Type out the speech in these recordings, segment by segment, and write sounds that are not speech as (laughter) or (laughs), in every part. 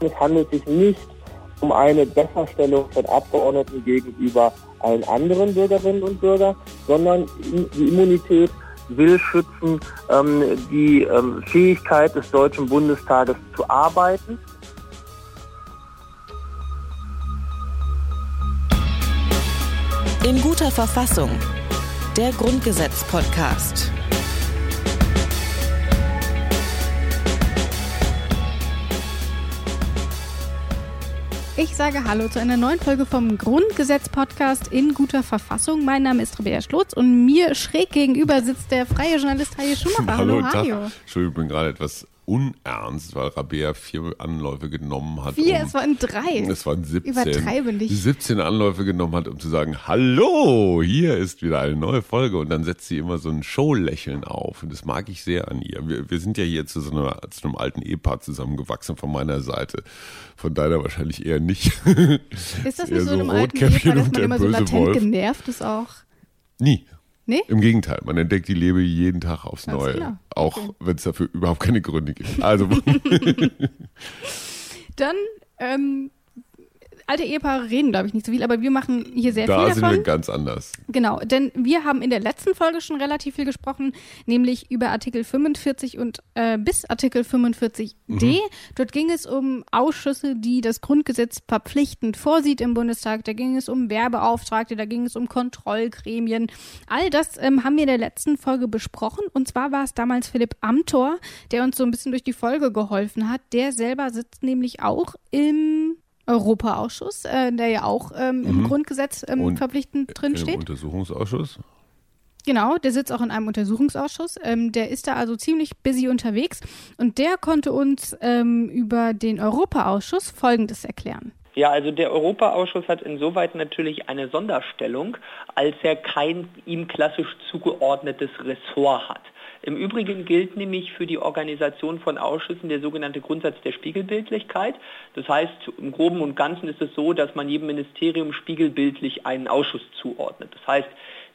Es handelt sich nicht um eine Besserstellung von Abgeordneten gegenüber allen anderen Bürgerinnen und Bürgern, sondern die Immunität will schützen ähm, die ähm, Fähigkeit des Deutschen Bundestages zu arbeiten. In guter Verfassung. Der Grundgesetz-Podcast. Ich sage Hallo zu einer neuen Folge vom Grundgesetz-Podcast in guter Verfassung. Mein Name ist Rebea Schlotz und mir schräg gegenüber sitzt der freie Journalist Hajo Schumacher. Hallo, Hallo Hajo. Entschuldigung, ich bin gerade etwas unernst, weil Rabea vier Anläufe genommen hat. Vier, um, es waren drei. Es waren 17. Übertreibe nicht. 17 Anläufe genommen hat, um zu sagen, hallo, hier ist wieder eine neue Folge. Und dann setzt sie immer so ein Showlächeln auf. Und das mag ich sehr an ihr. Wir, wir sind ja hier zu so einer, zu einem alten Ehepaar zusammengewachsen von meiner Seite. Von deiner wahrscheinlich eher nicht. Ist das (laughs) nicht so in einem alten Ehepaar, dass man immer so latent Wolf. genervt ist auch? Nie. Nee? Im Gegenteil, man entdeckt die Liebe jeden Tag aufs Ganz Neue. Genau. Auch okay. wenn es dafür überhaupt keine Gründe gibt. Also. (laughs) (laughs) Dann ähm, alte Ehepaare reden, glaube ich, nicht so viel, aber wir machen hier sehr da viel davon. Da sind wir ganz anders. Genau, denn wir haben in der letzten Folge schon relativ viel gesprochen, nämlich über Artikel 45 und äh, bis Artikel 45d. Mhm. Dort ging es um Ausschüsse, die das Grundgesetz verpflichtend vorsieht im Bundestag. Da ging es um Werbeauftragte, da ging es um Kontrollgremien. All das ähm, haben wir in der letzten Folge besprochen. Und zwar war es damals Philipp Amthor, der uns so ein bisschen durch die Folge geholfen hat. Der selber sitzt nämlich auch im Europaausschuss, äh, der ja auch ähm, im mhm. Grundgesetz ähm, verpflichtend drinsteht. Im Untersuchungsausschuss. Genau, der sitzt auch in einem Untersuchungsausschuss. Ähm, der ist da also ziemlich busy unterwegs und der konnte uns ähm, über den Europaausschuss Folgendes erklären. Ja, also der Europaausschuss hat insoweit natürlich eine Sonderstellung, als er kein ihm klassisch zugeordnetes Ressort hat. Im Übrigen gilt nämlich für die Organisation von Ausschüssen der sogenannte Grundsatz der Spiegelbildlichkeit. Das heißt, im Groben und Ganzen ist es so, dass man jedem Ministerium spiegelbildlich einen Ausschuss zuordnet. Das heißt,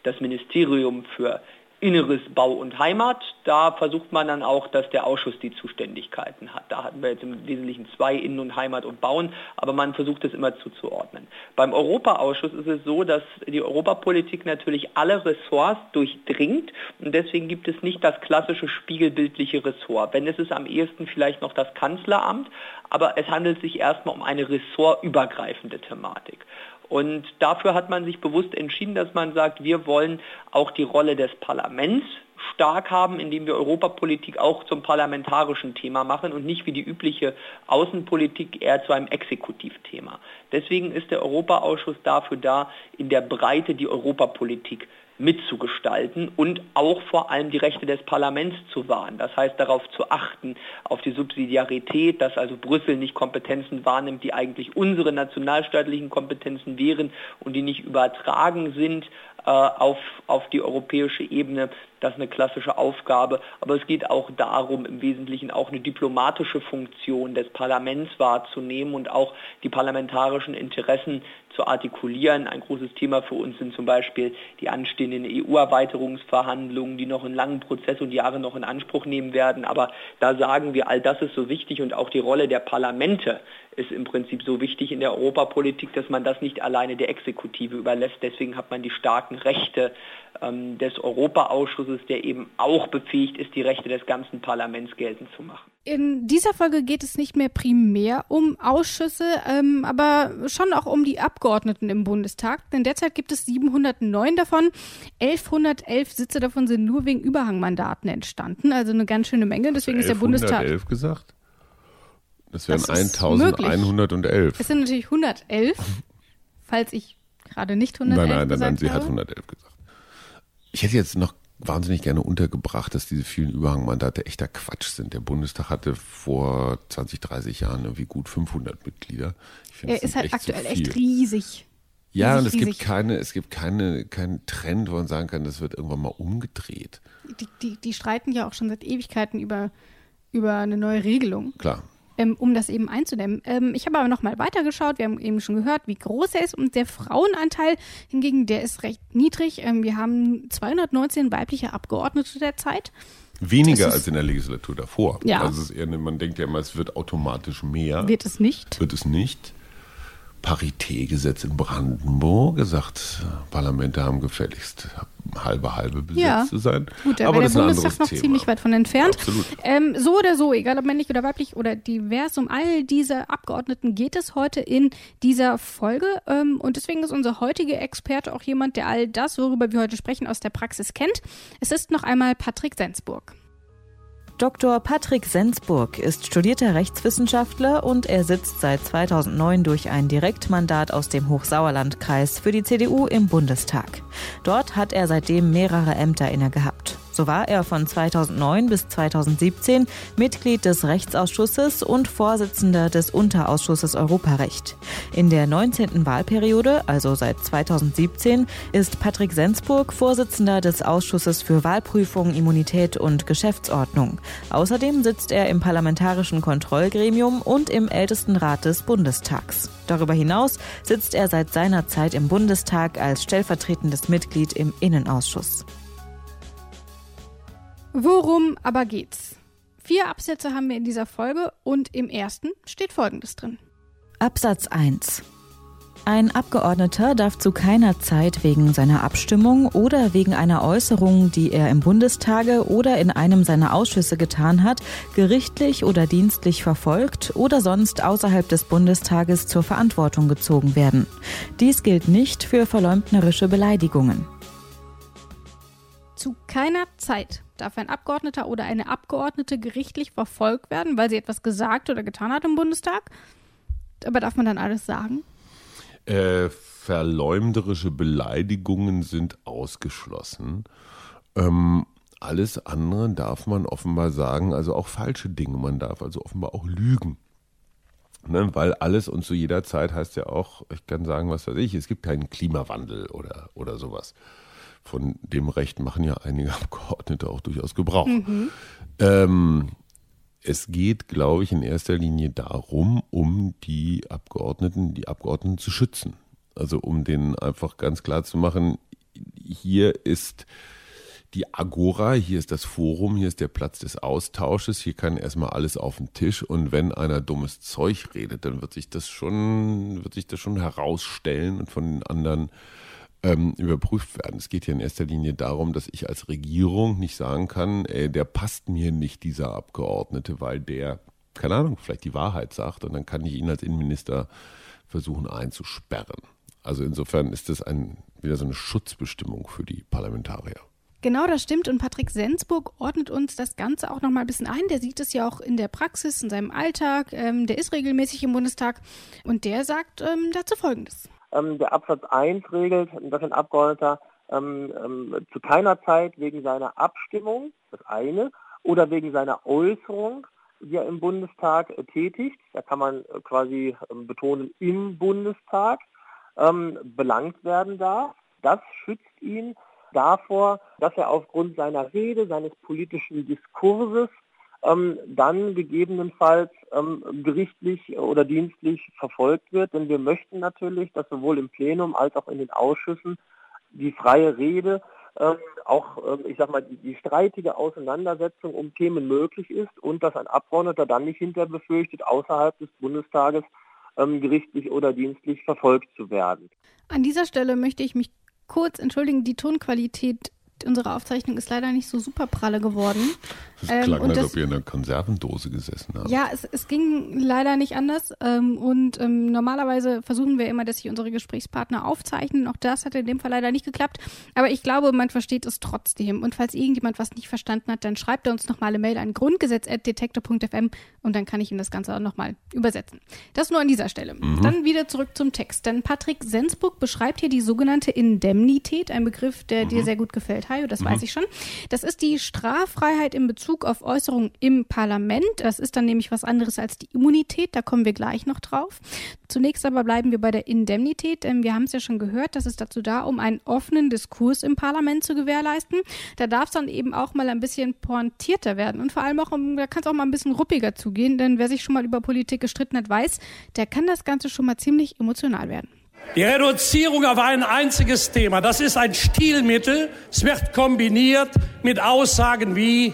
das Ministerium für Inneres, Bau und Heimat. Da versucht man dann auch, dass der Ausschuss die Zuständigkeiten hat. Da hatten wir jetzt im Wesentlichen zwei Innen- und Heimat und Bauen, aber man versucht es immer zuzuordnen. Beim Europaausschuss ist es so, dass die Europapolitik natürlich alle Ressorts durchdringt und deswegen gibt es nicht das klassische spiegelbildliche Ressort. Wenn es ist am ehesten vielleicht noch das Kanzleramt, aber es handelt sich erstmal um eine ressortübergreifende Thematik. Und dafür hat man sich bewusst entschieden, dass man sagt, wir wollen auch die Rolle des Parlaments stark haben, indem wir Europapolitik auch zum parlamentarischen Thema machen und nicht wie die übliche Außenpolitik eher zu einem Exekutivthema. Deswegen ist der Europaausschuss dafür da, in der Breite die Europapolitik mitzugestalten und auch vor allem die Rechte des Parlaments zu wahren. Das heißt darauf zu achten, auf die Subsidiarität, dass also Brüssel nicht Kompetenzen wahrnimmt, die eigentlich unsere nationalstaatlichen Kompetenzen wären und die nicht übertragen sind äh, auf, auf die europäische Ebene. Das ist eine klassische Aufgabe. Aber es geht auch darum, im Wesentlichen auch eine diplomatische Funktion des Parlaments wahrzunehmen und auch die parlamentarischen Interessen zu artikulieren. Ein großes Thema für uns sind zum Beispiel die anstehenden EU-Erweiterungsverhandlungen, die noch einen langen Prozess und Jahre noch in Anspruch nehmen werden. Aber da sagen wir, all das ist so wichtig und auch die Rolle der Parlamente ist im Prinzip so wichtig in der Europapolitik, dass man das nicht alleine der Exekutive überlässt. Deswegen hat man die starken Rechte ähm, des Europaausschusses, der eben auch befähigt ist, die Rechte des ganzen Parlaments geltend zu machen. In dieser Folge geht es nicht mehr primär um Ausschüsse, ähm, aber schon auch um die Abgeordneten im Bundestag. Denn derzeit gibt es 709 davon. 1111 Sitze davon sind nur wegen Überhangmandaten entstanden. Also eine ganz schöne Menge. Deswegen ist der Bundestag. 1111 gesagt? Das wären das 1111. Es sind natürlich 111, (laughs) falls ich gerade nicht 111 Nein, nein, nein, nein, sie hat 111 gesagt. Ich hätte jetzt noch wahnsinnig gerne untergebracht, dass diese vielen Überhangmandate echter Quatsch sind. Der Bundestag hatte vor 20, 30 Jahren irgendwie gut 500 Mitglieder. er ist halt echt aktuell echt riesig. Ja, und es riesig. gibt keine, es gibt keine, keinen Trend, wo man sagen kann, das wird irgendwann mal umgedreht. Die, die, die streiten ja auch schon seit Ewigkeiten über, über eine neue Regelung. Klar ähm, um das eben einzudämmen. Ähm, ich habe aber nochmal weitergeschaut. Wir haben eben schon gehört, wie groß er ist. Und der Frauenanteil hingegen, der ist recht niedrig. Ähm, wir haben 219 weibliche Abgeordnete derzeit. Weniger als in der Legislatur davor. Ja. Also ist eher, man denkt ja immer, es wird automatisch mehr. Wird es nicht? Wird es nicht. Paritätgesetz in Brandenburg gesagt, Parlamente haben gefälligst halbe halbe besetzt Ja. zu sein. Gut, Aber das der ist Bundestag anderes noch Thema. ziemlich weit von entfernt. Ähm, so oder so, egal ob männlich oder weiblich oder divers, um all diese Abgeordneten geht es heute in dieser Folge. Ähm, und deswegen ist unser heutiger Experte auch jemand, der all das, worüber wir heute sprechen, aus der Praxis kennt. Es ist noch einmal Patrick Sensburg. Dr. Patrick Sensburg ist studierter Rechtswissenschaftler und er sitzt seit 2009 durch ein Direktmandat aus dem Hochsauerlandkreis für die CDU im Bundestag. Dort hat er seitdem mehrere Ämter inne gehabt. So war er von 2009 bis 2017 Mitglied des Rechtsausschusses und Vorsitzender des Unterausschusses Europarecht. In der 19. Wahlperiode, also seit 2017, ist Patrick Sensburg Vorsitzender des Ausschusses für Wahlprüfung, Immunität und Geschäftsordnung. Außerdem sitzt er im Parlamentarischen Kontrollgremium und im Ältestenrat des Bundestags. Darüber hinaus sitzt er seit seiner Zeit im Bundestag als stellvertretendes Mitglied im Innenausschuss. Worum aber geht's? Vier Absätze haben wir in dieser Folge und im ersten steht Folgendes drin. Absatz 1. Ein Abgeordneter darf zu keiner Zeit wegen seiner Abstimmung oder wegen einer Äußerung, die er im Bundestage oder in einem seiner Ausschüsse getan hat, gerichtlich oder dienstlich verfolgt oder sonst außerhalb des Bundestages zur Verantwortung gezogen werden. Dies gilt nicht für verleumdnerische Beleidigungen. Zu keiner Zeit darf ein Abgeordneter oder eine Abgeordnete gerichtlich verfolgt werden, weil sie etwas gesagt oder getan hat im Bundestag. Aber darf man dann alles sagen? Äh, verleumderische Beleidigungen sind ausgeschlossen. Ähm, alles andere darf man offenbar sagen, also auch falsche Dinge. Man darf also offenbar auch lügen. Ne, weil alles und zu jeder Zeit heißt ja auch, ich kann sagen, was weiß ich, es gibt keinen Klimawandel oder, oder sowas. Von dem Recht machen ja einige (laughs) Abgeordnete auch durchaus Gebrauch. Ähm, es geht, glaube ich, in erster Linie darum, um die Abgeordneten, die Abgeordneten zu schützen. Also um denen einfach ganz klar zu machen, hier ist die Agora, hier ist das Forum, hier ist der Platz des Austausches, hier kann erstmal alles auf den Tisch und wenn einer dummes Zeug redet, dann wird sich das schon, wird sich das schon herausstellen und von den anderen ähm, überprüft werden. Es geht hier in erster Linie darum, dass ich als Regierung nicht sagen kann, ey, der passt mir nicht, dieser Abgeordnete, weil der, keine Ahnung, vielleicht die Wahrheit sagt und dann kann ich ihn als Innenminister versuchen einzusperren. Also insofern ist das ein, wieder so eine Schutzbestimmung für die Parlamentarier. Genau, das stimmt. Und Patrick Sensburg ordnet uns das Ganze auch nochmal ein bisschen ein. Der sieht es ja auch in der Praxis, in seinem Alltag. Ähm, der ist regelmäßig im Bundestag und der sagt ähm, dazu Folgendes. Ähm, der Absatz 1 regelt, dass ein Abgeordneter ähm, ähm, zu keiner Zeit wegen seiner Abstimmung, das eine, oder wegen seiner Äußerung, die er im Bundestag äh, tätigt, da kann man äh, quasi ähm, betonen, im Bundestag, ähm, belangt werden darf. Das schützt ihn davor, dass er aufgrund seiner Rede, seines politischen Diskurses ähm, dann gegebenenfalls ähm, gerichtlich oder dienstlich verfolgt wird. Denn wir möchten natürlich, dass sowohl im Plenum als auch in den Ausschüssen die freie Rede, ähm, auch, ähm, ich sag mal, die, die streitige Auseinandersetzung um Themen möglich ist und dass ein Abgeordneter dann nicht hinter befürchtet, außerhalb des Bundestages ähm, gerichtlich oder dienstlich verfolgt zu werden. An dieser Stelle möchte ich mich kurz entschuldigen. Die Tonqualität unserer Aufzeichnung ist leider nicht so super pralle geworden. Das Ähm, klang, als das- ob ihr in einer Konservendose gesessen habt. Ja, es, es ging leider nicht anders. Ähm, und ähm, normalerweise versuchen wir immer, dass sich unsere Gesprächspartner aufzeichnen. Auch das hat in dem Fall leider nicht geklappt. Aber ich glaube, man versteht es trotzdem. Und falls irgendjemand was nicht verstanden hat, dann schreibt er uns nochmal eine Mail an grundgesetz.detektor.fm und dann kann ich ihm das Ganze auch nochmal übersetzen. Das nur an dieser Stelle. Dann wieder zurück zum Text. Denn Patrick Sensburg beschreibt hier die sogenannte Indemnität, ein Begriff, der dir sehr gut gefällt, Hajo, das weiß ich schon. Das ist die Straffreiheit in Bezug auf Äußerungen im Parlament. Das ist dann nämlich was anderes als die Immunität, da kommen wir gleich noch drauf. Zunächst aber bleiben wir bei der Indemnität, denn wir haben es ja schon gehört, das ist dazu da, um einen offenen Diskurs im Parlament zu gewährleisten. Da darf es dann eben auch mal ein bisschen pointierter werden und vor allem auch, da kann es auch mal ein bisschen ruppiger zugehen, denn wer sich schon mal über Politik gestritten hat, weiß, der kann das Ganze schon mal ziemlich emotional werden. Die Reduzierung auf ein einziges Thema, das ist ein Stilmittel. Es wird kombiniert mit Aussagen wie,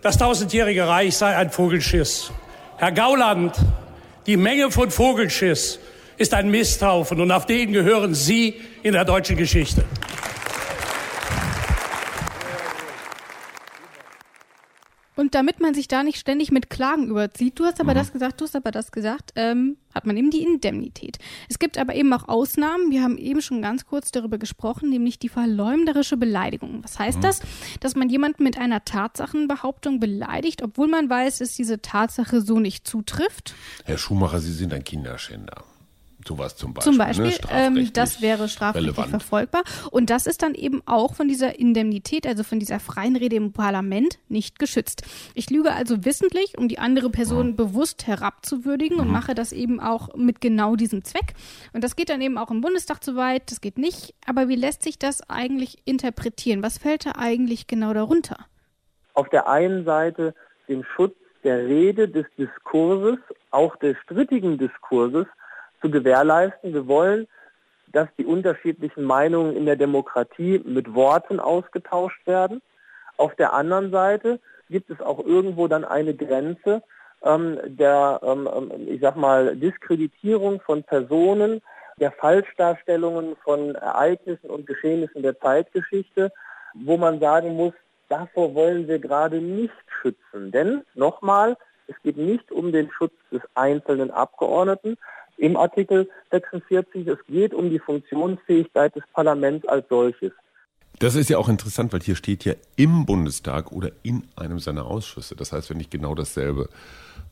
das tausendjährige Reich sei ein Vogelschiss. Herr Gauland, die Menge von Vogelschiss ist ein Misthaufen und auf den gehören Sie in der deutschen Geschichte. Und damit man sich da nicht ständig mit Klagen überzieht, du hast aber mhm. das gesagt, du hast aber das gesagt, ähm, hat man eben die Indemnität. Es gibt aber eben auch Ausnahmen. Wir haben eben schon ganz kurz darüber gesprochen, nämlich die verleumderische Beleidigung. Was heißt mhm. das? Dass man jemanden mit einer Tatsachenbehauptung beleidigt, obwohl man weiß, dass diese Tatsache so nicht zutrifft. Herr Schumacher, Sie sind ein Kinderschänder. Sowas zum Beispiel. Zum Beispiel, ne? ähm, das wäre strafrechtlich relevant. verfolgbar. Und das ist dann eben auch von dieser Indemnität, also von dieser freien Rede im Parlament, nicht geschützt. Ich lüge also wissentlich, um die andere Person mhm. bewusst herabzuwürdigen mhm. und mache das eben auch mit genau diesem Zweck. Und das geht dann eben auch im Bundestag zu weit, das geht nicht. Aber wie lässt sich das eigentlich interpretieren? Was fällt da eigentlich genau darunter? Auf der einen Seite den Schutz der Rede, des Diskurses, auch des strittigen Diskurses zu gewährleisten. Wir wollen, dass die unterschiedlichen Meinungen in der Demokratie mit Worten ausgetauscht werden. Auf der anderen Seite gibt es auch irgendwo dann eine Grenze ähm, der, ähm, ähm ich sag mal, Diskreditierung von Personen, der Falschdarstellungen von Ereignissen und Geschehnissen der Zeitgeschichte, wo man sagen muss, davor wollen wir gerade nicht schützen. Denn nochmal, es geht nicht um den Schutz des einzelnen Abgeordneten, im Artikel 46. Es geht um die Funktionsfähigkeit des Parlaments als solches. Das ist ja auch interessant, weil hier steht ja im Bundestag oder in einem seiner Ausschüsse. Das heißt, wenn ich genau dasselbe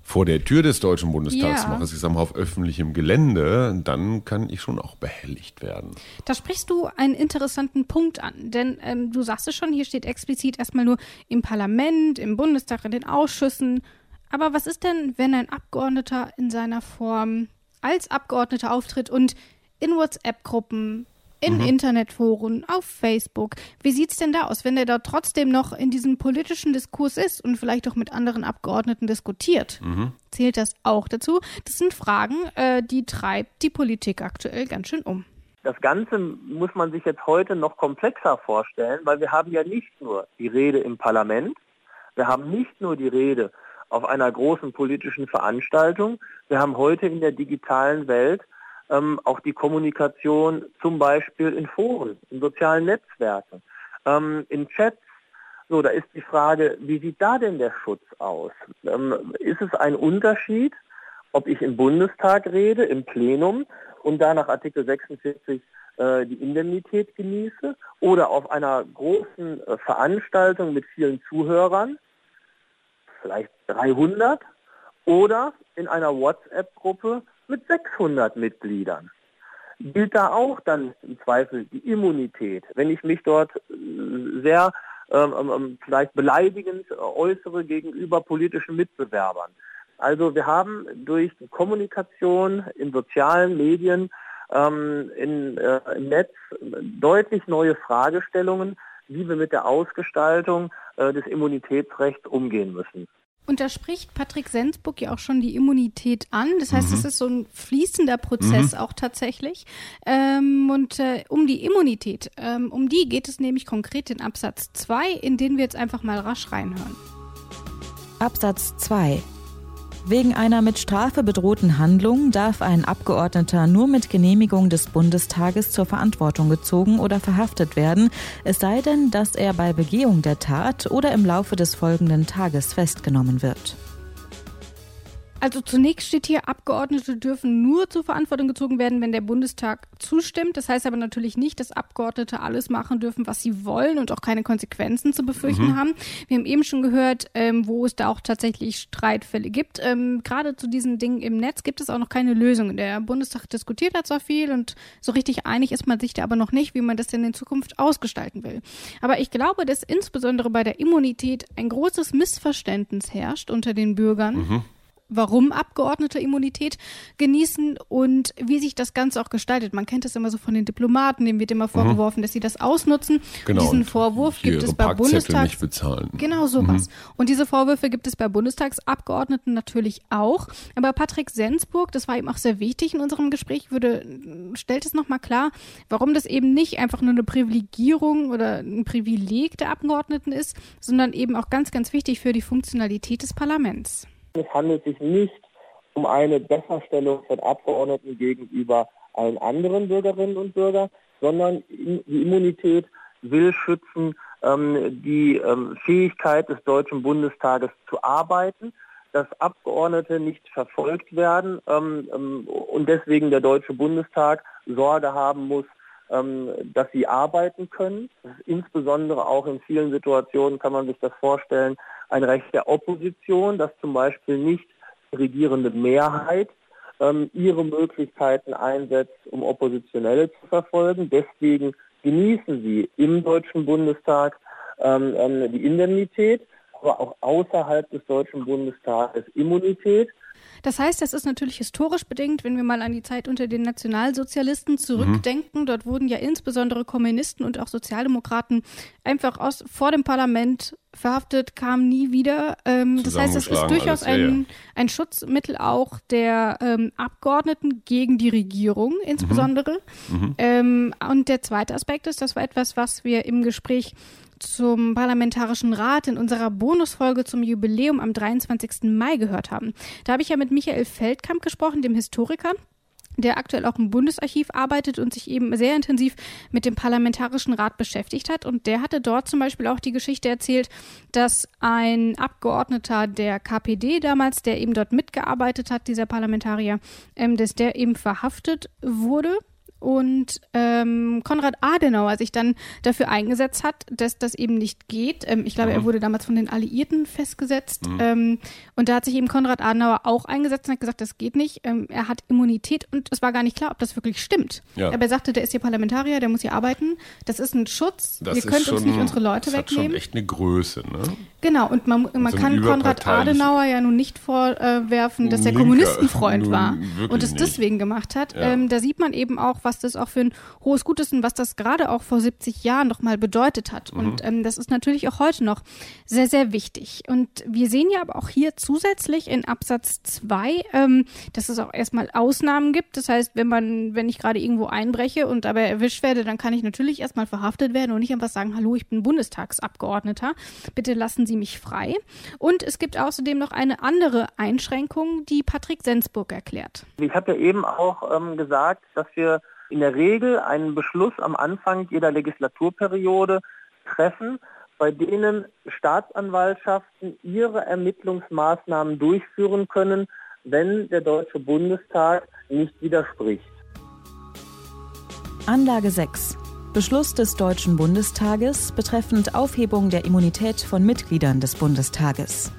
vor der Tür des Deutschen Bundestags ja. mache, ich sage mal auf öffentlichem Gelände, dann kann ich schon auch behelligt werden. Da sprichst du einen interessanten Punkt an, denn ähm, du sagst es schon, hier steht explizit erstmal nur im Parlament, im Bundestag, in den Ausschüssen. Aber was ist denn, wenn ein Abgeordneter in seiner Form als Abgeordneter auftritt und in WhatsApp-Gruppen, in mhm. Internetforen, auf Facebook. Wie sieht es denn da aus, wenn er da trotzdem noch in diesem politischen Diskurs ist und vielleicht auch mit anderen Abgeordneten diskutiert? Mhm. Zählt das auch dazu? Das sind Fragen, äh, die treibt die Politik aktuell ganz schön um. Das Ganze muss man sich jetzt heute noch komplexer vorstellen, weil wir haben ja nicht nur die Rede im Parlament, wir haben nicht nur die Rede auf einer großen politischen Veranstaltung. Wir haben heute in der digitalen Welt ähm, auch die Kommunikation zum Beispiel in Foren, in sozialen Netzwerken, ähm, in Chats. So, da ist die Frage, wie sieht da denn der Schutz aus? Ähm, ist es ein Unterschied, ob ich im Bundestag rede, im Plenum und da nach Artikel 46 äh, die Indemnität genieße oder auf einer großen äh, Veranstaltung mit vielen Zuhörern vielleicht 300 oder in einer WhatsApp-Gruppe mit 600 Mitgliedern. Gilt da auch dann im Zweifel die Immunität, wenn ich mich dort äh, sehr ähm, ähm, ähm, vielleicht beleidigend äußere gegenüber politischen Mitbewerbern. Also wir haben durch die Kommunikation in sozialen Medien, ähm, in, äh, im Netz deutlich neue Fragestellungen, wie wir mit der Ausgestaltung äh, des Immunitätsrechts umgehen müssen. Und da spricht Patrick Sensburg ja auch schon die Immunität an. Das heißt, es mhm. ist so ein fließender Prozess mhm. auch tatsächlich. Ähm, und äh, um die Immunität, ähm, um die geht es nämlich konkret in Absatz 2, in den wir jetzt einfach mal rasch reinhören. Absatz 2 Wegen einer mit Strafe bedrohten Handlung darf ein Abgeordneter nur mit Genehmigung des Bundestages zur Verantwortung gezogen oder verhaftet werden, es sei denn, dass er bei Begehung der Tat oder im Laufe des folgenden Tages festgenommen wird. Also zunächst steht hier, Abgeordnete dürfen nur zur Verantwortung gezogen werden, wenn der Bundestag zustimmt. Das heißt aber natürlich nicht, dass Abgeordnete alles machen dürfen, was sie wollen und auch keine Konsequenzen zu befürchten mhm. haben. Wir haben eben schon gehört, ähm, wo es da auch tatsächlich Streitfälle gibt. Ähm, Gerade zu diesen Dingen im Netz gibt es auch noch keine Lösung. Der Bundestag diskutiert da zwar viel und so richtig einig ist man sich da aber noch nicht, wie man das denn in Zukunft ausgestalten will. Aber ich glaube, dass insbesondere bei der Immunität ein großes Missverständnis herrscht unter den Bürgern. Mhm warum Abgeordnete Immunität genießen und wie sich das Ganze auch gestaltet. Man kennt es immer so von den Diplomaten, denen wird immer mhm. vorgeworfen, mhm. dass sie das ausnutzen. Genau. Diesen Vorwurf gibt es bei Bundestags nicht bezahlen. Genau sowas. Mhm. Und diese Vorwürfe gibt es bei Bundestagsabgeordneten natürlich auch. Aber Patrick Sensburg, das war ihm auch sehr wichtig in unserem Gespräch, würde stellt es nochmal klar, warum das eben nicht einfach nur eine Privilegierung oder ein Privileg der Abgeordneten ist, sondern eben auch ganz, ganz wichtig für die Funktionalität des Parlaments. Es handelt sich nicht um eine Besserstellung von Abgeordneten gegenüber allen anderen Bürgerinnen und Bürgern, sondern die Immunität will schützen ähm, die ähm, Fähigkeit des Deutschen Bundestages zu arbeiten, dass Abgeordnete nicht verfolgt werden ähm, ähm und deswegen der Deutsche Bundestag Sorge haben muss, ähm, dass sie arbeiten können. insbesondere auch in vielen Situationen kann man sich das vorstellen, ein Recht der Opposition, dass zum Beispiel nicht regierende Mehrheit ähm, ihre Möglichkeiten einsetzt, um Oppositionelle zu verfolgen. Deswegen genießen sie im Deutschen Bundestag ähm die Indemnität, aber auch außerhalb des Deutschen Bundestages Immunität. Das heißt, das ist natürlich historisch bedingt, wenn wir mal an die Zeit unter den Nationalsozialisten zurückdenken. Mhm. Dort wurden ja insbesondere Kommunisten und auch Sozialdemokraten einfach aus, vor dem Parlament verhaftet, kamen nie wieder. Ähm, das heißt, es ist durchaus ein, ein Schutzmittel auch der ähm, Abgeordneten gegen die Regierung insbesondere. Mhm. Mhm. Ähm, und der zweite Aspekt ist, das war etwas, was wir im Gespräch zum Parlamentarischen Rat in unserer Bonusfolge zum Jubiläum am 23. Mai gehört haben. Da habe ich ja mit Michael Feldkamp gesprochen, dem Historiker der aktuell auch im Bundesarchiv arbeitet und sich eben sehr intensiv mit dem Parlamentarischen Rat beschäftigt hat. Und der hatte dort zum Beispiel auch die Geschichte erzählt, dass ein Abgeordneter der KPD damals, der eben dort mitgearbeitet hat, dieser Parlamentarier, ähm, dass der eben verhaftet wurde und ähm, Konrad Adenauer sich dann dafür eingesetzt hat, dass das eben nicht geht. Ähm, ich glaube, mhm. er wurde damals von den Alliierten festgesetzt. Mhm. Ähm, und da hat sich eben Konrad Adenauer auch eingesetzt und hat gesagt, das geht nicht. Ähm, er hat Immunität und es war gar nicht klar, ob das wirklich stimmt. Ja. Aber er sagte, der ist hier Parlamentarier, der muss hier arbeiten. Das ist ein Schutz. Das Ihr könnt schon, uns nicht unsere Leute das wegnehmen. Das ist schon echt eine Größe, ne? Genau, und man, man so kann Konrad Adenauer ja nun nicht vorwerfen, dass er Kommunistenfreund (laughs) war und es deswegen gemacht hat. Ja. Ähm, da sieht man eben auch, was das auch für ein hohes Gut ist und was das gerade auch vor 70 Jahren noch mal bedeutet hat. Mhm. Und ähm, das ist natürlich auch heute noch sehr, sehr wichtig. Und wir sehen ja aber auch hier zusätzlich in Absatz 2, ähm, dass es auch erstmal Ausnahmen gibt. Das heißt, wenn man, wenn ich gerade irgendwo einbreche und dabei erwischt werde, dann kann ich natürlich erstmal verhaftet werden und nicht einfach sagen, hallo, ich bin Bundestagsabgeordneter. Bitte lassen Sie mich frei. Und es gibt außerdem noch eine andere Einschränkung, die Patrick Sensburg erklärt. Ich habe ja eben auch ähm, gesagt, dass wir in der Regel einen Beschluss am Anfang jeder Legislaturperiode treffen, bei denen Staatsanwaltschaften ihre Ermittlungsmaßnahmen durchführen können, wenn der Deutsche Bundestag nicht widerspricht. Anlage 6. Beschluss des Deutschen Bundestages betreffend Aufhebung der Immunität von Mitgliedern des Bundestages.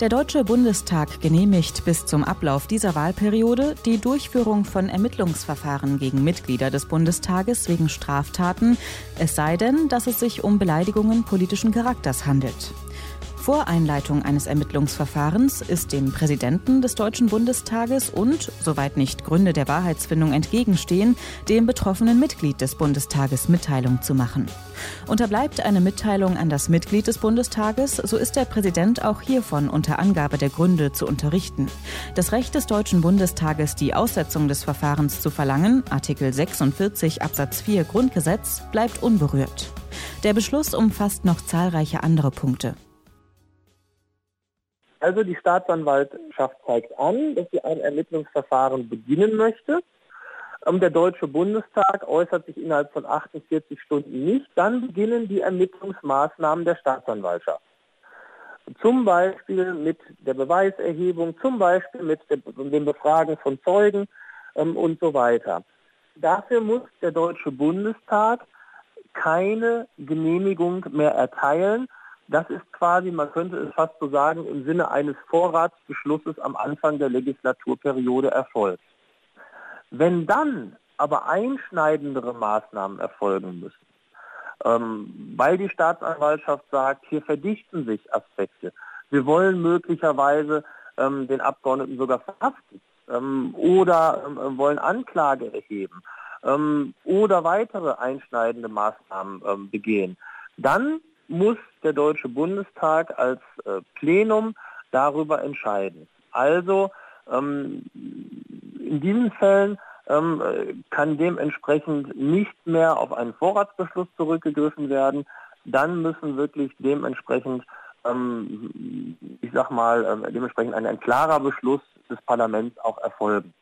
Der Deutsche Bundestag genehmigt bis zum Ablauf dieser Wahlperiode die Durchführung von Ermittlungsverfahren gegen Mitglieder des Bundestages wegen Straftaten, es sei denn, dass es sich um Beleidigungen politischen Charakters handelt. Vor Einleitung eines Ermittlungsverfahrens ist dem Präsidenten des Deutschen Bundestages und, soweit nicht Gründe der Wahrheitsfindung entgegenstehen, dem betroffenen Mitglied des Bundestages Mitteilung zu machen. Unterbleibt eine Mitteilung an das Mitglied des Bundestages, so ist der Präsident auch hiervon unter Angabe der Gründe zu unterrichten. Das Recht des Deutschen Bundestages, die Aussetzung des Verfahrens zu verlangen, Artikel 46 Absatz 4 Grundgesetz, bleibt unberührt. Der Beschluss umfasst noch zahlreiche andere Punkte. Also die Staatsanwaltschaft zeigt an, dass sie ein Ermittlungsverfahren beginnen möchte. Ähm, der Deutsche Bundestag äußert sich innerhalb von 48 Stunden nicht. Dann beginnen die Ermittlungsmaßnahmen der Staatsanwaltschaft. Zum Beispiel mit der Beweiserhebung, zum Beispiel mit dem Befragen von Zeugen ähm, und so weiter. Dafür muss der Deutsche Bundestag keine Genehmigung mehr erteilen, das ist quasi, man könnte es fast so sagen, im Sinne eines Vorratsbeschlusses am Anfang der Legislaturperiode erfolgt. Wenn dann aber einschneidendere Maßnahmen erfolgen müssen, ähm, weil die Staatsanwaltschaft sagt, hier verdichten sich Aspekte, wir wollen möglicherweise ähm, den Abgeordneten sogar verhaften ähm, oder ähm, wollen Anklage erheben ähm, oder weitere einschneidende Maßnahmen ähm, begehen, dann muss der Deutsche Bundestag als äh, Plenum darüber entscheiden. Also ähm, in diesen Fällen ähm, kann dementsprechend nicht mehr auf einen Vorratsbeschluss zurückgegriffen werden. Dann müssen wirklich dementsprechend, ähm, ich sag mal, äh, dementsprechend ein, ein klarer Beschluss des Parlaments auch erfolgen.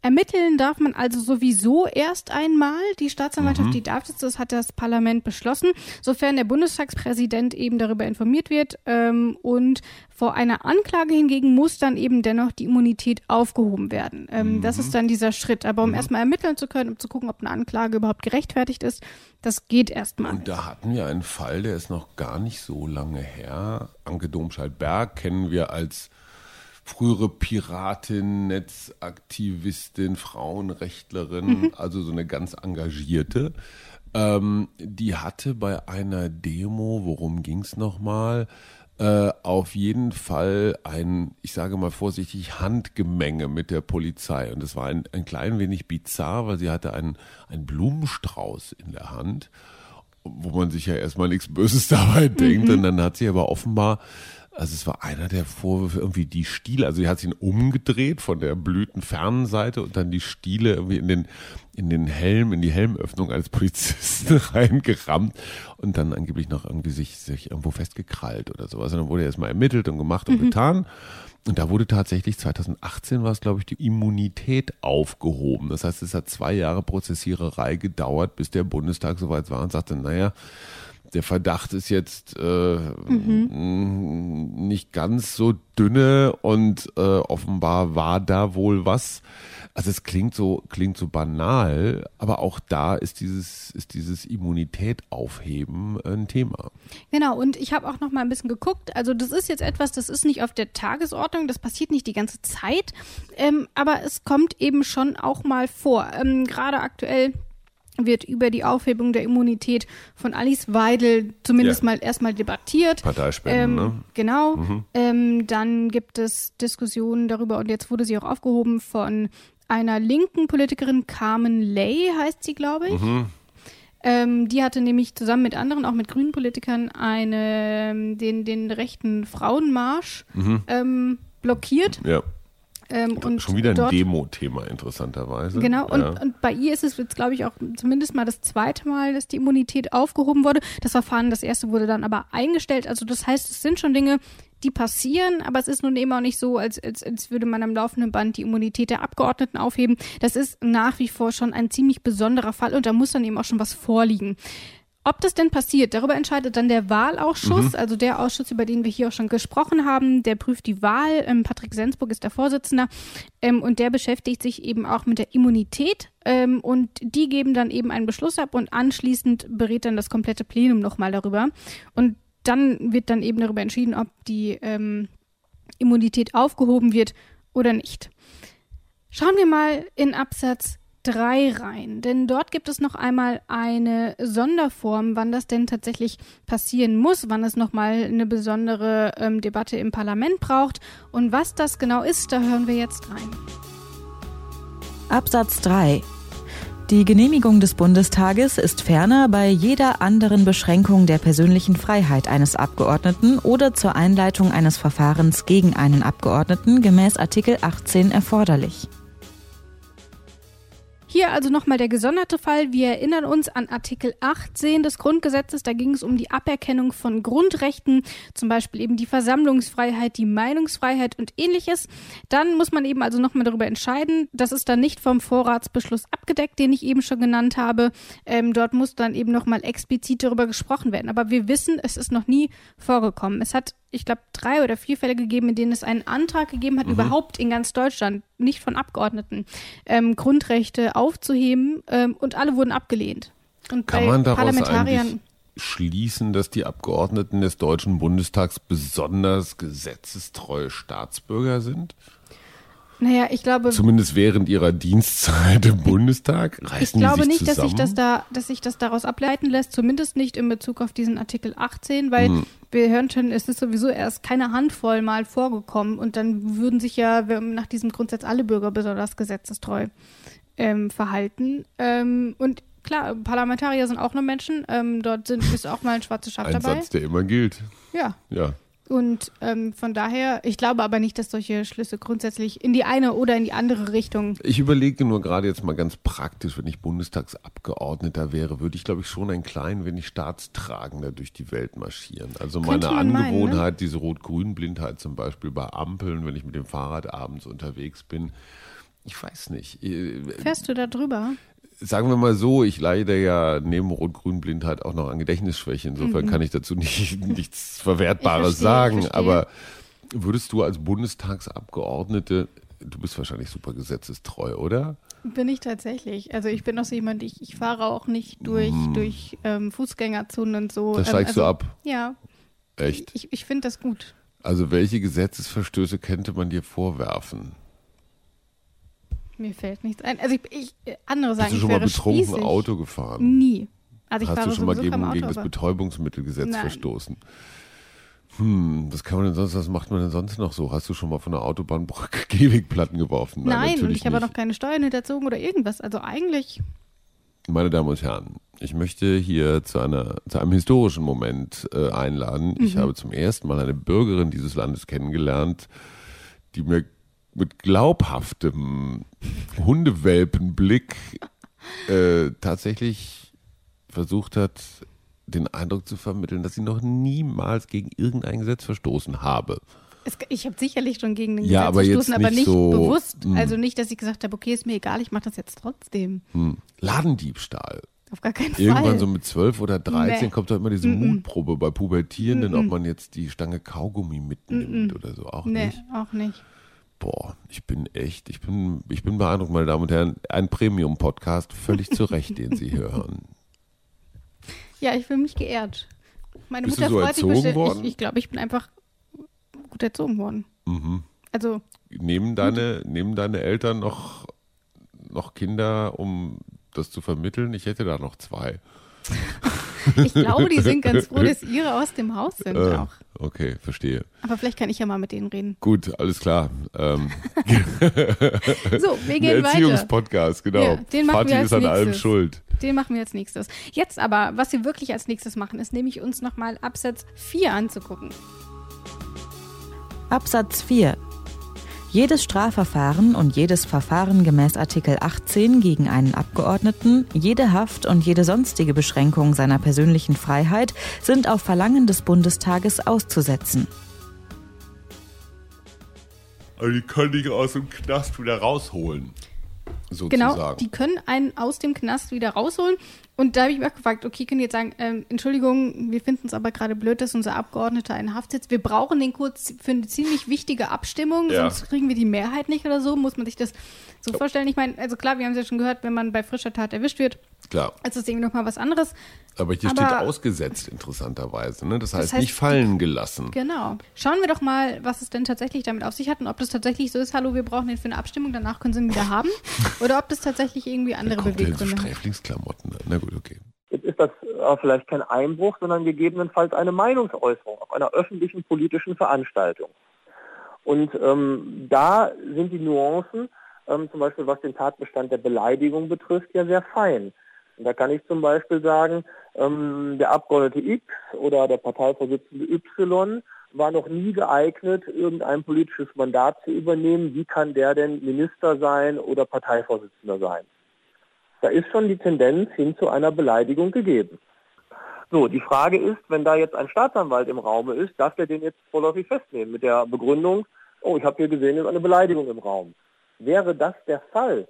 Ermitteln darf man also sowieso erst einmal. Die Staatsanwaltschaft, Mhm. die darf das, das hat das Parlament beschlossen, sofern der Bundestagspräsident eben darüber informiert wird. Ähm, und vor einer Anklage hingegen muss dann eben dennoch die Immunität aufgehoben werden. Ähm, Das ist dann dieser Schritt. Aber um erstmal ermitteln zu können, um zu gucken, ob eine Anklage überhaupt gerechtfertigt ist, das geht erstmal. Und da hatten wir einen Fall, der ist noch gar nicht so lange her. Anke Domscheit-Berg kennen wir als frühere Piratin, Netzaktivistin, Frauenrechtlerin, also so eine ganz engagierte. Ähm, die hatte bei einer Demo, worum ging es nochmal, äh, auf jeden Fall ein, ich sage mal vorsichtig, Handgemenge mit der Polizei. Und das war ein, ein klein wenig bizarr, weil sie hatte einen, einen Blumenstrauß in der Hand wo man sich ja erstmal nichts Böses (laughs) dabei denkt. Und dann hat sie aber offenbar, also es war einer der Vorwürfe, irgendwie die Stiele, also sie hat ihn umgedreht von der blütenfernen Seite und dann die Stiele irgendwie in den, in den Helm, in die Helmöffnung eines Polizisten (laughs) reingerammt und dann angeblich noch irgendwie sich, sich irgendwo festgekrallt oder sowas. Und dann wurde erstmal ermittelt und gemacht und getan. Und da wurde tatsächlich 2018 war es, glaube ich, die Immunität aufgehoben. Das heißt, es hat zwei Jahre Prozessiererei gedauert, bis der Bundestag soweit war und sagte, naja, der Verdacht ist jetzt äh, mh, nicht ganz so dünne und äh, offenbar war da wohl was. Also es klingt so klingt so banal, aber auch da ist dieses ist dieses Immunität aufheben ein Thema. Genau, und ich habe auch noch mal ein bisschen geguckt. Also das ist jetzt etwas, das ist nicht auf der Tagesordnung, das passiert nicht die ganze Zeit, ähm, aber es kommt eben schon auch mal vor. Ähm, Gerade aktuell wird über die Aufhebung der Immunität von Alice Weidel zumindest Ja. mal erstmal debattiert. Parteispenden, Ähm, ne? Genau. Ähm, dann gibt es Diskussionen darüber und jetzt wurde sie auch aufgehoben von einer linken Politikerin, Carmen Lay heißt sie, glaube ich. Ähm, die hatte nämlich zusammen mit anderen, auch mit grünen Politikern, eine, ähm, den, den rechten Frauenmarsch ähm, blockiert. Ja. Ähm, und Schon wieder ein Demo-Thema, interessanterweise. Genau, und, ja. und bei ihr ist es jetzt, glaube ich, auch zumindest mal das zweite Mal, dass die Immunität aufgehoben wurde. Das Verfahren, das erste wurde dann aber eingestellt. Also das heißt, es sind schon Dinge, die passieren, aber es ist nun eben auch nicht so, als, als, als würde man am laufenden Band die Immunität der Abgeordneten aufheben. Das ist nach wie vor schon ein ziemlich besonderer Fall und da muss dann eben auch schon was vorliegen. Ob das denn passiert, darüber entscheidet dann der Wahlausschuss, also der Ausschuss, über den wir hier auch schon gesprochen haben. Der prüft die Wahl. Ähm, Patrick Sensburg ist der Vorsitzende ähm, und der beschäftigt sich eben auch mit der Immunität. Ähm, und die geben dann eben einen Beschluss ab und anschließend berät dann das komplette Plenum nochmal darüber. Und dann wird dann eben darüber entschieden, ob die ähm, Immunität aufgehoben wird oder nicht. Schauen wir mal in Absatz 3 rein, denn dort gibt es noch einmal eine Sonderform, wann das denn tatsächlich passieren muss, wann es nochmal eine besondere ähm, Debatte im Parlament braucht und was das genau ist, da hören wir jetzt rein. Absatz 3. Die Genehmigung des Bundestages ist ferner bei jeder anderen Beschränkung der persönlichen Freiheit eines Abgeordneten oder zur Einleitung eines Verfahrens gegen einen Abgeordneten gemäß Artikel 18 erforderlich. Hier also nochmal der gesonderte Fall. Wir erinnern uns an Artikel 18 des Grundgesetzes. Da ging es um die Aberkennung von Grundrechten, zum Beispiel eben die Versammlungsfreiheit, die Meinungsfreiheit und ähnliches. Dann muss man eben also nochmal darüber entscheiden. Das ist dann nicht vom Vorratsbeschluss abgedeckt, den ich eben schon genannt habe. Ähm, dort muss dann eben nochmal explizit darüber gesprochen werden. Aber wir wissen, es ist noch nie vorgekommen. Es hat ich glaube, drei oder vier Fälle gegeben, in denen es einen Antrag gegeben hat, Mhm. überhaupt in ganz Deutschland, nicht von Abgeordneten, ähm, Grundrechte aufzuheben ähm, und alle wurden abgelehnt. Und Kann bei man daraus Parlamentariern. eigentlich schließen, dass die Abgeordneten des Deutschen Bundestags besonders gesetzestreue Staatsbürger sind? Naja, ich glaube. Zumindest während ihrer Dienstzeit im Bundestag reißen Ich glaube nicht, dass sich zusammen? das da, dass sich das daraus ableiten lässt, zumindest nicht in Bezug auf diesen Artikel 18, weil wir hören schon, es ist sowieso erst keine Handvoll mal vorgekommen und dann würden sich ja nach diesem Grundsatz alle Bürger besonders gesetzestreu ähm, verhalten. Ähm, und klar, Parlamentarier sind auch nur Menschen, ähm, dort sind, ist auch mal ein schwarzes Schaf Ein dabei. Satz, der immer gilt. Ja. Ja. Und ähm, von daher, ich glaube aber nicht, dass solche Schlüsse grundsätzlich in die eine oder in die andere Richtung. Ich überlege nur gerade jetzt mal ganz praktisch, wenn ich Bundestagsabgeordneter wäre, würde ich, glaube ich, schon ein klein wenig staatstragender durch die Welt marschieren. Also meine man meinen, ne? Angewohnheit, diese Rot-Grün-Blindheit zum Beispiel bei Ampeln, wenn ich mit dem Fahrrad abends unterwegs bin, ich weiß nicht. Äh, Fährst du da drüber? Sagen wir mal so, ich leide ja neben Rot-Grün-Blindheit auch noch an Gedächtnisschwäche. Insofern kann ich dazu (laughs) nicht, nichts Verwertbares Mhm. Verstehe, sagen. verstehe. Aber würdest du als Bundestagsabgeordnete, du bist wahrscheinlich super gesetzestreu, oder? Bin ich tatsächlich. Also ich bin auch so jemand, ich, ich fahre auch nicht durch, durch ähm, Fußgängerzonen und so. Da Ähm, steigst also, du ab. Ja, Echt? ich, ich finde das gut. Also welche Gesetzesverstöße könnte man dir vorwerfen? Mir fällt nichts ein. Also ich, ich äh, andere sagen, Bist du ich schon mal betrunken spießig. Auto gefahren? Nie. Also ich Hast du schon mal gegen, kein gegen Auto, das Betäubungsmittelgesetz Nein. verstoßen? Hm, was kann man denn sonst, was macht man denn sonst noch so? Hast du schon mal von der Autobahnbrücke (laughs) Gehwegplatten geworfen? Nein, und natürlich ich habe auch noch keine Steuern hinterzogen oder irgendwas. Also eigentlich, Meine Damen und Herren, ich möchte hier zu, einer, zu einem historischen Moment äh, einladen. Ich Mhm. habe zum ersten Mal eine Bürgerin dieses Landes kennengelernt, die mir mit glaubhaftem Hundewelpenblick äh, tatsächlich versucht hat, den Eindruck zu vermitteln, dass sie noch niemals gegen irgendein Gesetz verstoßen habe. es, ich habe sicherlich schon gegen den Ja, Gesetz aber verstoßen, aber nicht so, bewusst. hm. Also nicht, dass ich gesagt habe, okay, ist mir egal, ich mache das jetzt trotzdem. Hm. Ladendiebstahl. Auf gar keinen Irgendwann Fall. so mit 12 oder 13 Nee. kommt doch immer diese Mutprobe bei Pubertierenden, ob man jetzt die Stange Kaugummi mitnimmt oder so. Auch nee, nicht. auch nicht. Boah, ich bin echt, ich bin, ich bin beeindruckt, meine Damen und Herren. Ein Premium-Podcast, völlig zu Recht, den Sie hören. (laughs) Ja, ich fühle mich geehrt. Meine Bist du Mutter so freut sich erzogen bestimmt. worden? Ich, ich glaube, ich bin einfach gut erzogen worden. Mhm. Also, Nehmen deine, nehmen deine Eltern noch, noch Kinder, um das zu vermitteln? Ich hätte da noch zwei. Ich glaube, die sind ganz froh, dass ihre aus dem Haus sind Äh, auch. okay, verstehe. Aber vielleicht kann ich ja mal mit denen reden. Gut, alles klar. Ähm, (laughs) So, wir ein gehen weiter. Erziehungspodcast, genau. Ja, den machen Vati wir als ist an allem nächstes. schuld. Den machen wir als nächstes. Jetzt aber, was wir wirklich als nächstes machen, ist nämlich uns nochmal Absatz 4 anzugucken. Absatz 4. Jedes Strafverfahren und jedes Verfahren gemäß Artikel 18 gegen einen Abgeordneten, jede Haft und jede sonstige Beschränkung seiner persönlichen Freiheit sind auf Verlangen des Bundestages auszusetzen. Also die können dich aus dem Knast wieder rausholen. Sozusagen. Genau, die können einen aus dem Knast wieder rausholen. Und da habe ich mich auch gefragt, okay, können die jetzt sagen, ähm, Entschuldigung, wir finden es aber gerade blöd, dass unser Abgeordneter in Haft sitzt. Wir brauchen den kurz für eine ziemlich wichtige Abstimmung, Ja. sonst kriegen wir die Mehrheit nicht oder so. Muss man sich das so vorstellen? Ich meine, also klar, wir haben es ja schon gehört, wenn man bei frischer Tat erwischt wird, Klar. ist das irgendwie nochmal was anderes. Aber hier Aber- steht ausgesetzt, interessanterweise. Ne? Das, heißt, heißt, nicht fallen gelassen. Genau. Schauen wir doch mal, was es denn tatsächlich damit auf sich hat und ob das tatsächlich so ist, hallo, wir brauchen den für eine Abstimmung, danach können sie ihn wieder (laughs) haben. Oder ob das tatsächlich irgendwie andere so Beweggründe hat. Sträflingsklamotten an. Na gut, okay. Jetzt ist das äh, vielleicht kein Einbruch, sondern gegebenenfalls eine Meinungsäußerung auf einer öffentlichen politischen Veranstaltung. Und ähm, da sind die Nuancen, ähm, zum Beispiel was den Tatbestand der Beleidigung betrifft, ja sehr fein. Und da kann ich zum Beispiel sagen, ähm, der Abgeordnete X oder der Parteivorsitzende Y war noch nie geeignet, irgendein politisches Mandat zu übernehmen. Wie kann der denn Minister sein oder Parteivorsitzender sein? Da ist schon die Tendenz hin zu einer Beleidigung gegeben. So, die Frage ist, wenn da jetzt ein Staatsanwalt im Raume ist, darf der den jetzt vorläufig festnehmen mit der Begründung, oh, ich habe hier gesehen, es ist eine Beleidigung im Raum. Wäre das der Fall,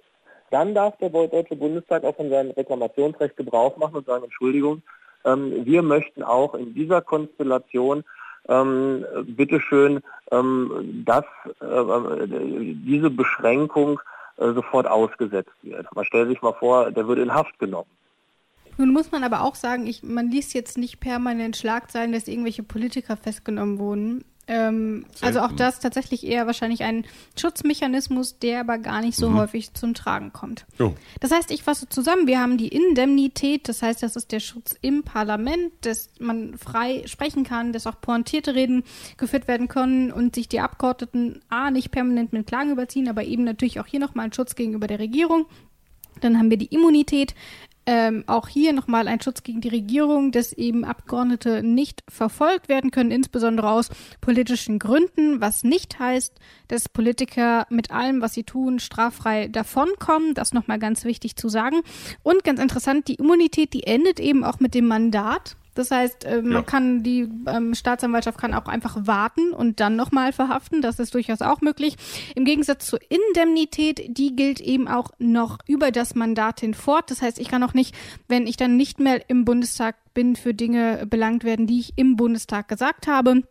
dann darf der Deutsche Bundestag auch von seinem Reklamationsrecht Gebrauch machen und sagen, Entschuldigung, ähm, wir möchten auch in dieser Konstellation ähm, bitteschön, ähm, dass äh, diese Beschränkung äh, sofort ausgesetzt wird. Man stellt sich mal vor, der würde in Haft genommen. Nun muss man aber auch sagen, ich, man liest jetzt nicht permanent Schlagzeilen, dass irgendwelche Politiker festgenommen wurden. Ähm, also auch das tatsächlich eher wahrscheinlich ein Schutzmechanismus, der aber gar nicht so mhm. häufig zum Tragen kommt. Oh. Das heißt, ich fasse zusammen, wir haben die Indemnität, das heißt, das ist der Schutz im Parlament, dass man frei sprechen kann, dass auch pointierte Reden geführt werden können und sich die Abgeordneten A nicht permanent mit Klagen überziehen, aber eben natürlich auch hier nochmal ein Schutz gegenüber der Regierung. Dann haben wir die Immunität, ähm, auch hier nochmal ein Schutz gegen die Regierung, dass eben Abgeordnete nicht verfolgt werden können, insbesondere aus politischen Gründen, was nicht heißt, dass Politiker mit allem, was sie tun, straffrei davonkommen. Das nochmal ganz wichtig zu sagen. Und ganz interessant, die Immunität, die endet eben auch mit dem Mandat. Das heißt, äh, man ja. kann die ähm, Staatsanwaltschaft kann auch einfach warten und dann nochmal verhaften. Das ist durchaus auch möglich. Im Gegensatz zur Indemnität, die gilt eben auch noch über das Mandat hinfort. Das heißt, ich kann auch nicht, wenn ich dann nicht mehr im Bundestag bin, für Dinge belangt werden, die ich im Bundestag gesagt habe.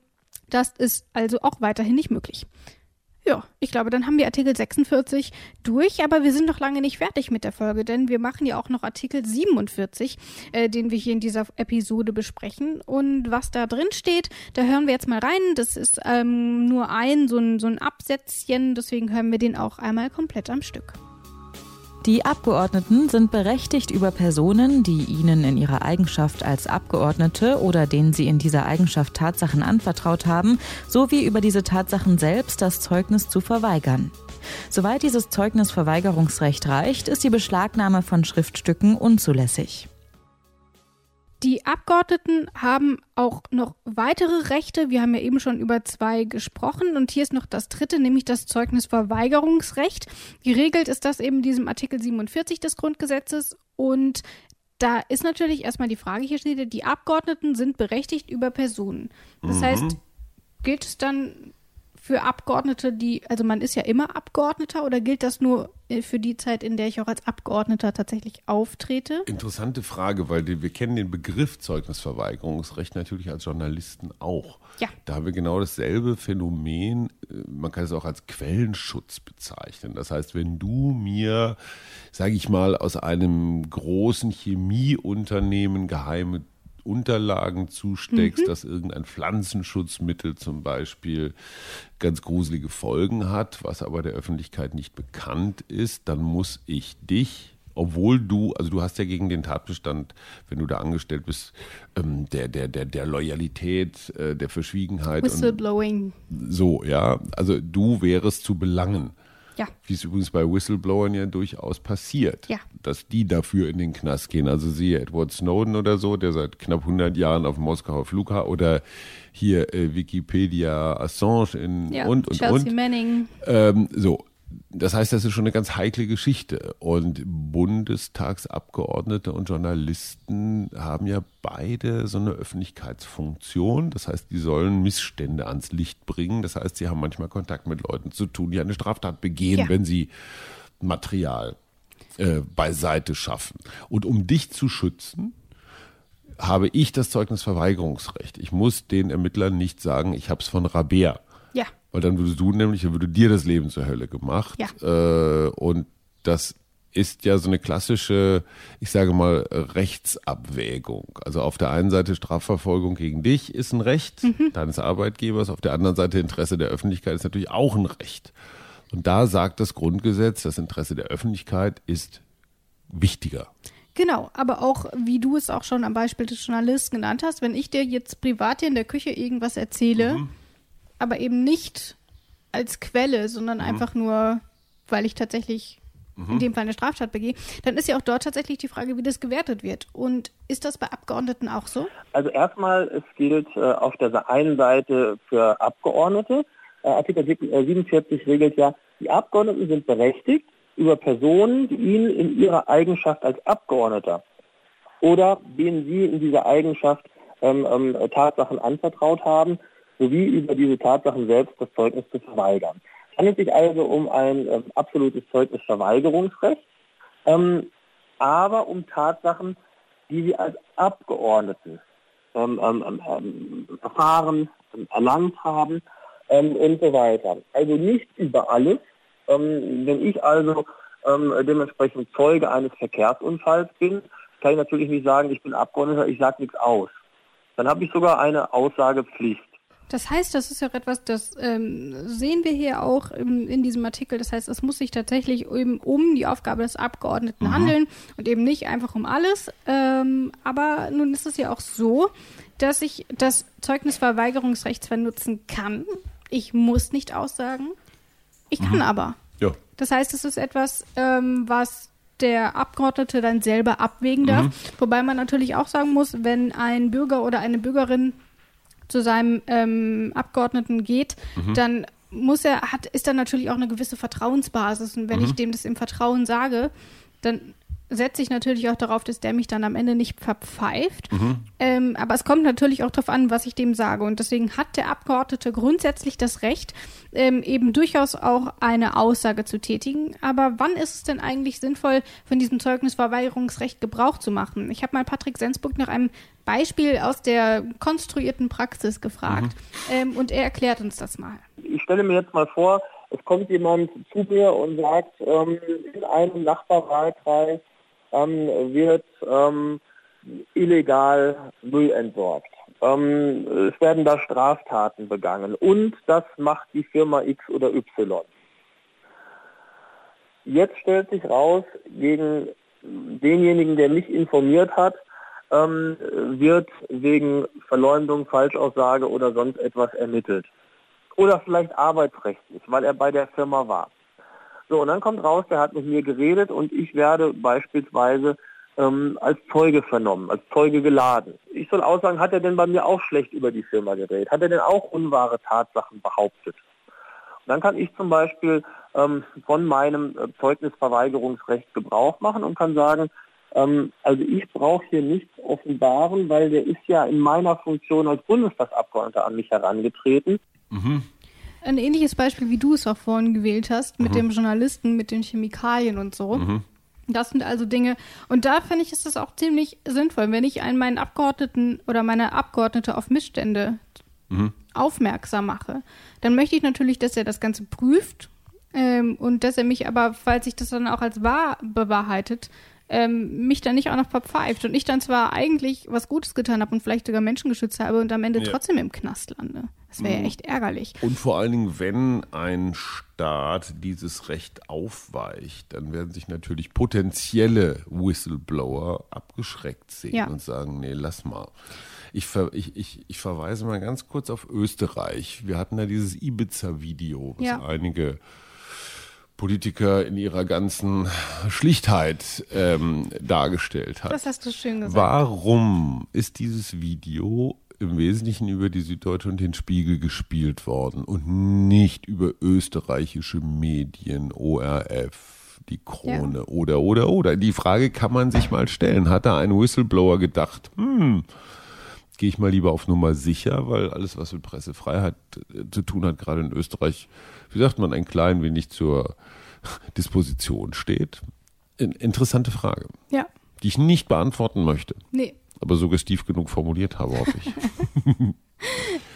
Das ist also auch weiterhin nicht möglich. Ja, ich glaube, dann haben wir Artikel 46 durch, aber wir sind noch lange nicht fertig mit der Folge, denn wir machen ja auch noch Artikel 47, äh, den wir hier in dieser Episode besprechen. Und was da drin steht, da hören wir jetzt mal rein. Das ist ähm, nur ein, so ein, so ein Absätzchen, deswegen hören wir den auch einmal komplett am Stück. Die Abgeordneten sind berechtigt, über Personen, die ihnen in ihrer Eigenschaft als Abgeordnete oder denen sie in dieser Eigenschaft Tatsachen anvertraut haben, sowie über diese Tatsachen selbst das Zeugnis zu verweigern. Soweit dieses Zeugnisverweigerungsrecht reicht, ist die Beschlagnahme von Schriftstücken unzulässig. Die Abgeordneten haben auch noch weitere Rechte. Wir haben ja eben schon über zwei gesprochen und hier ist noch das dritte, nämlich das Zeugnisverweigerungsrecht. Geregelt ist das eben in diesem Artikel 47 des Grundgesetzes und da ist natürlich erstmal die Frage, hier steht, die Abgeordneten sind berechtigt über Personen. Das mhm. heißt, gilt es dann für Abgeordnete, die, also man ist ja immer Abgeordneter oder gilt das nur für die Zeit, in der ich auch als Abgeordneter tatsächlich auftrete? Interessante Frage, weil wir kennen den Begriff Zeugnisverweigerungsrecht natürlich als Journalisten auch. Ja. Da haben wir genau dasselbe Phänomen. Äh, man kann es auch als Quellenschutz bezeichnen. Das heißt, wenn du mir, sage ich mal, aus einem großen Chemieunternehmen geheime Unterlagen zusteckst, mhm. dass irgendein Pflanzenschutzmittel zum Beispiel ganz gruselige Folgen hat, was aber der Öffentlichkeit nicht bekannt ist, dann muss ich dich obwohl du, also du hast ja gegen den Tatbestand, wenn du da angestellt bist, ähm, der, der, der, der Loyalität, äh, der Verschwiegenheit. Whistleblowing. so, ja. Also du wärest zu belangen. Ja. Wie es übrigens bei Whistleblowern ja durchaus passiert, ja. dass die dafür in den Knast gehen. Also siehe Edward Snowden oder so, der seit knapp 100 Jahren auf dem Moskauer Flughafen oder hier äh, Wikipedia Assange in ja, und und Chelsea und. Manning. Ähm, so, das heißt, das ist schon eine ganz heikle Geschichte. Und Bundestagsabgeordnete und Journalisten haben ja beide so eine Öffentlichkeitsfunktion. Das heißt, die sollen Missstände ans Licht bringen. Das heißt, sie haben manchmal Kontakt mit Leuten zu tun, die eine Straftat begehen, ja. wenn sie Material äh, beiseite schaffen. Und um dich zu schützen, habe ich das Zeugnisverweigerungsrecht. Ich muss den Ermittlern nicht sagen, ich habe es von Rabea weil dann würdest du nämlich, dann würde dir das Leben zur Hölle gemacht. Ja. Äh, und das ist ja so eine klassische, ich sage mal, Rechtsabwägung. Also auf der einen Seite Strafverfolgung gegen dich ist ein Recht mhm. deines Arbeitgebers, auf der anderen Seite Interesse der Öffentlichkeit ist natürlich auch ein Recht. Und da sagt das Grundgesetz, das Interesse der Öffentlichkeit ist wichtiger. Genau, aber auch, wie du es auch schon am Beispiel des Journalisten genannt hast, wenn ich dir jetzt privat hier in der Küche irgendwas erzähle, mhm aber eben nicht als Quelle, sondern mhm. einfach nur, weil ich tatsächlich mhm. in dem Fall eine Straftat begehe, dann ist ja auch dort tatsächlich die Frage, wie das gewertet wird. Und ist das bei Abgeordneten auch so? Also erstmal, es gilt äh, auf der einen Seite für Abgeordnete. Äh, Artikel 47 äh, regelt ja, die Abgeordneten sind berechtigt, über Personen, die ihnen in ihrer Eigenschaft als Abgeordneter oder denen sie in dieser Eigenschaft ähm, ähm, Tatsachen anvertraut haben, sowie über diese Tatsachen selbst das Zeugnis zu verweigern. Es handelt sich also um ein äh, absolutes Zeugnisverweigerungsrecht, ähm, aber um Tatsachen, die sie als Abgeordneten ähm, ähm, ähm, ähm erfahren, erlangt haben ähm, und so weiter. Also nicht über alles. wenn ich also dementsprechend Zeuge eines Verkehrsunfalls bin, kann ich natürlich nicht sagen, ich bin Abgeordneter, ich sage nichts aus. Dann habe ich sogar eine Aussagepflicht. Das heißt, das ist ja auch etwas, das ähm, sehen wir hier auch im, in diesem Artikel. Das heißt, es muss sich tatsächlich eben um die Aufgabe des Abgeordneten Mhm. handeln und eben nicht einfach um alles. Ähm, aber nun ist es ja auch so, dass ich das Zeugnisverweigerungsrecht zwar nutzen kann. Ich muss nicht aussagen. Ich Mhm. kann aber. Ja. Das heißt, es ist etwas, ähm, was der Abgeordnete dann selber abwägen darf. Mhm. Wobei man natürlich auch sagen muss, wenn ein Bürger oder eine Bürgerin zu seinem ähm, Abgeordneten geht, Mhm. dann muss er, hat, ist da natürlich auch eine gewisse Vertrauensbasis. Und Mhm. wenn ich dem das im Vertrauen sage, dann setze ich natürlich auch darauf, dass der mich dann am Ende nicht verpfeift. Mhm. Ähm, aber es kommt natürlich auch darauf an, was ich dem sage. Und deswegen hat der Abgeordnete grundsätzlich das Recht, ähm, eben durchaus auch eine Aussage zu tätigen. Aber wann ist es denn eigentlich sinnvoll, von diesem Zeugnisverweigerungsrecht Gebrauch zu machen? Ich habe mal Patrick Sensburg nach einem Beispiel aus der konstruierten Praxis gefragt. Ähm, und er erklärt uns das mal. Ich stelle mir jetzt mal vor, es kommt jemand zu mir und sagt, ähm, in einem Nachbarwahlkreis ähm, wird ähm, illegal Müll entsorgt. Ähm, es werden da Straftaten begangen und das macht die Firma X oder Y. Jetzt stellt sich raus, gegen denjenigen, der mich informiert hat, ähm, wird wegen Verleumdung, Falschaussage oder sonst etwas ermittelt. Oder vielleicht arbeitsrechtlich, weil er bei der Firma war. So, und dann kommt raus, der hat mit mir geredet und ich werde beispielsweise ähm, als Zeuge vernommen, als Zeuge geladen. Ich soll aussagen, hat er denn bei mir auch schlecht über die Firma geredet? Hat er denn auch unwahre Tatsachen behauptet? Und dann kann ich zum Beispiel ähm, von meinem äh, Zeugnisverweigerungsrecht Gebrauch machen und kann sagen, ähm, also ich brauche hier nichts offenbaren, weil der ist ja in meiner Funktion als Bundestagsabgeordneter an mich herangetreten. Ein ähnliches Beispiel, wie du es auch vorhin gewählt hast, mit dem Journalisten, mit den Chemikalien und so. Das sind also Dinge, und da finde ich, ist es auch ziemlich sinnvoll, wenn ich einen meinen Abgeordneten oder meine Abgeordnete auf Missstände aufmerksam mache, dann möchte ich natürlich, dass er das Ganze prüft ähm, und dass er mich aber, falls sich das dann auch als wahr bewahrheitet, ähm, mich dann nicht auch noch verpfeift und ich dann zwar eigentlich was Gutes getan habe und vielleicht sogar Menschen geschützt habe und am Ende Ja. trotzdem im Knast lande. Das wäre ja echt ärgerlich. Und vor allen Dingen, wenn ein Staat dieses Recht aufweicht, dann werden sich natürlich potenzielle Whistleblower abgeschreckt sehen Ja. und sagen, nee, lass mal. Ich, ver, ich, ich, ich verweise mal ganz kurz auf Österreich. Wir hatten da dieses Ibiza-Video, was Ja. einige Politiker in ihrer ganzen Schlichtheit ähm, dargestellt hat. Das hast du schön gesagt. Warum ist dieses Video im Wesentlichen über die Süddeutsche und den Spiegel gespielt worden und nicht über österreichische Medien, ORF, die Krone oder, oder, oder? Die Frage kann man sich mal stellen. Hat da ein Whistleblower gedacht, hm, gehe ich mal lieber auf Nummer sicher, weil alles, was mit Pressefreiheit äh, zu tun hat, gerade in Österreich, wie sagt man, ein klein wenig zur Disposition steht? In, interessante Frage, Ja, die ich nicht beantworten möchte, nee. Aber suggestiv genug formuliert habe, hoffe ich. (laughs)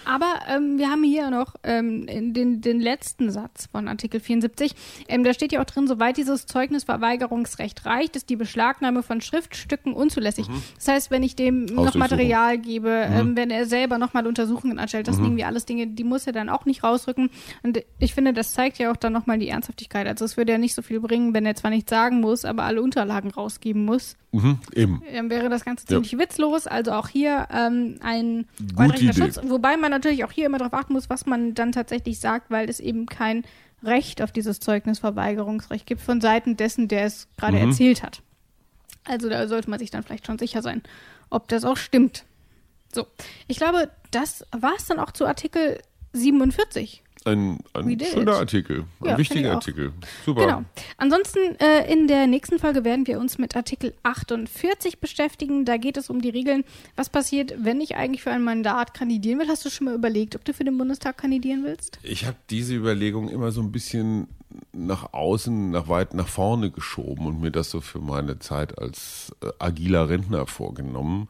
Aber ähm, wir haben hier noch ähm, den, den letzten Satz von Artikel 74. Ähm, da steht ja auch drin, soweit dieses Zeugnisverweigerungsrecht reicht, ist die Beschlagnahme von Schriftstücken unzulässig. Das heißt, wenn ich dem noch. Material gebe, ähm, wenn er selber nochmal Untersuchungen anstellt, das sind irgendwie alles Dinge, die muss er dann auch nicht rausrücken. Und ich finde, das zeigt ja auch dann nochmal die Ernsthaftigkeit. Also es würde ja nicht so viel bringen, wenn er zwar nichts sagen muss, aber alle Unterlagen rausgeben muss. mhm, eben. Dann wäre das Ganze Ja. ziemlich witzlos. Also auch hier ähm, ein. Schutz. Wobei man natürlich auch hier immer darauf achten muss, was man dann tatsächlich sagt, weil es eben kein Recht auf dieses Zeugnisverweigerungsrecht gibt von Seiten dessen, der es gerade Mhm. erzählt hat. Also da sollte man sich dann vielleicht schon sicher sein, ob das auch stimmt. So, ich glaube, das war es dann auch zu Artikel 47. Ein, ein schöner it. Artikel, ein Ja, wichtiger. Artikel. Super. Genau. Ansonsten äh, in der nächsten Folge werden wir uns mit Artikel 48 beschäftigen. Da geht es um die Regeln, was passiert, wenn ich eigentlich für ein Mandat kandidieren will. Hast du schon mal überlegt, ob du für den Bundestag kandidieren willst? Ich habe diese Überlegung immer so ein bisschen nach außen, nach weit nach vorne geschoben und mir das so für meine Zeit als äh, agiler Rentner vorgenommen.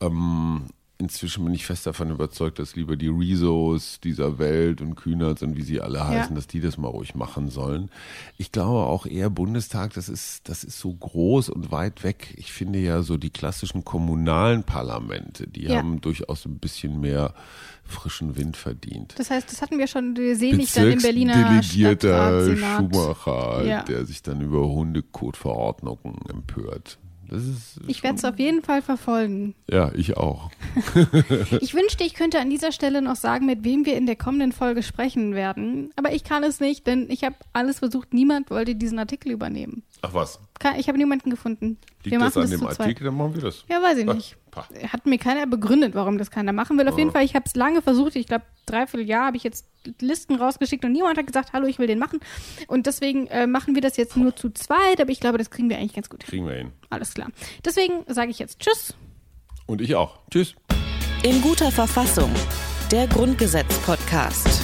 Ähm, inzwischen bin ich fest davon überzeugt, dass lieber die Rezos dieser Welt und Kühnerts und wie sie alle heißen, dass die das mal ruhig machen sollen. Ich glaube auch eher Bundestag, das ist, das ist so groß und weit weg. Ich finde ja so die klassischen kommunalen Parlamente, die Ja. haben durchaus ein bisschen mehr frischen Wind verdient. Das heißt, das hatten wir schon, wir sehen nicht dann im Berliner Bezirksdelegierter Stadtrat. Schumacher, Ja. der sich dann über Hundekotverordnungen empört. Ich werde es auf jeden Fall verfolgen. ja, ich auch. (laughs) Ich wünschte, ich könnte an dieser Stelle noch sagen, mit wem wir in der kommenden Folge sprechen werden. Aber ich kann es nicht, denn ich habe alles versucht. Niemand wollte diesen Artikel übernehmen. Ach was, Ich habe niemanden gefunden. wir liegt das machen an dem zu zweit. Artikel? Dann machen wir das. Ja, weiß ich Ach, nicht. pah. Hat mir keiner begründet, warum das keiner machen will. Auf jeden Fall, ich habe es lange versucht. Ich glaube, dreiviertel Jahr habe ich jetzt Listen rausgeschickt und niemand hat gesagt, hallo, ich will den machen. Und deswegen äh, machen wir das jetzt nur zu zweit, aber ich glaube, das kriegen wir eigentlich ganz gut hin. Kriegen wir hin. Alles klar. Deswegen sage ich jetzt Tschüss. Und ich auch. Tschüss. In guter Verfassung. Der Grundgesetz-Podcast.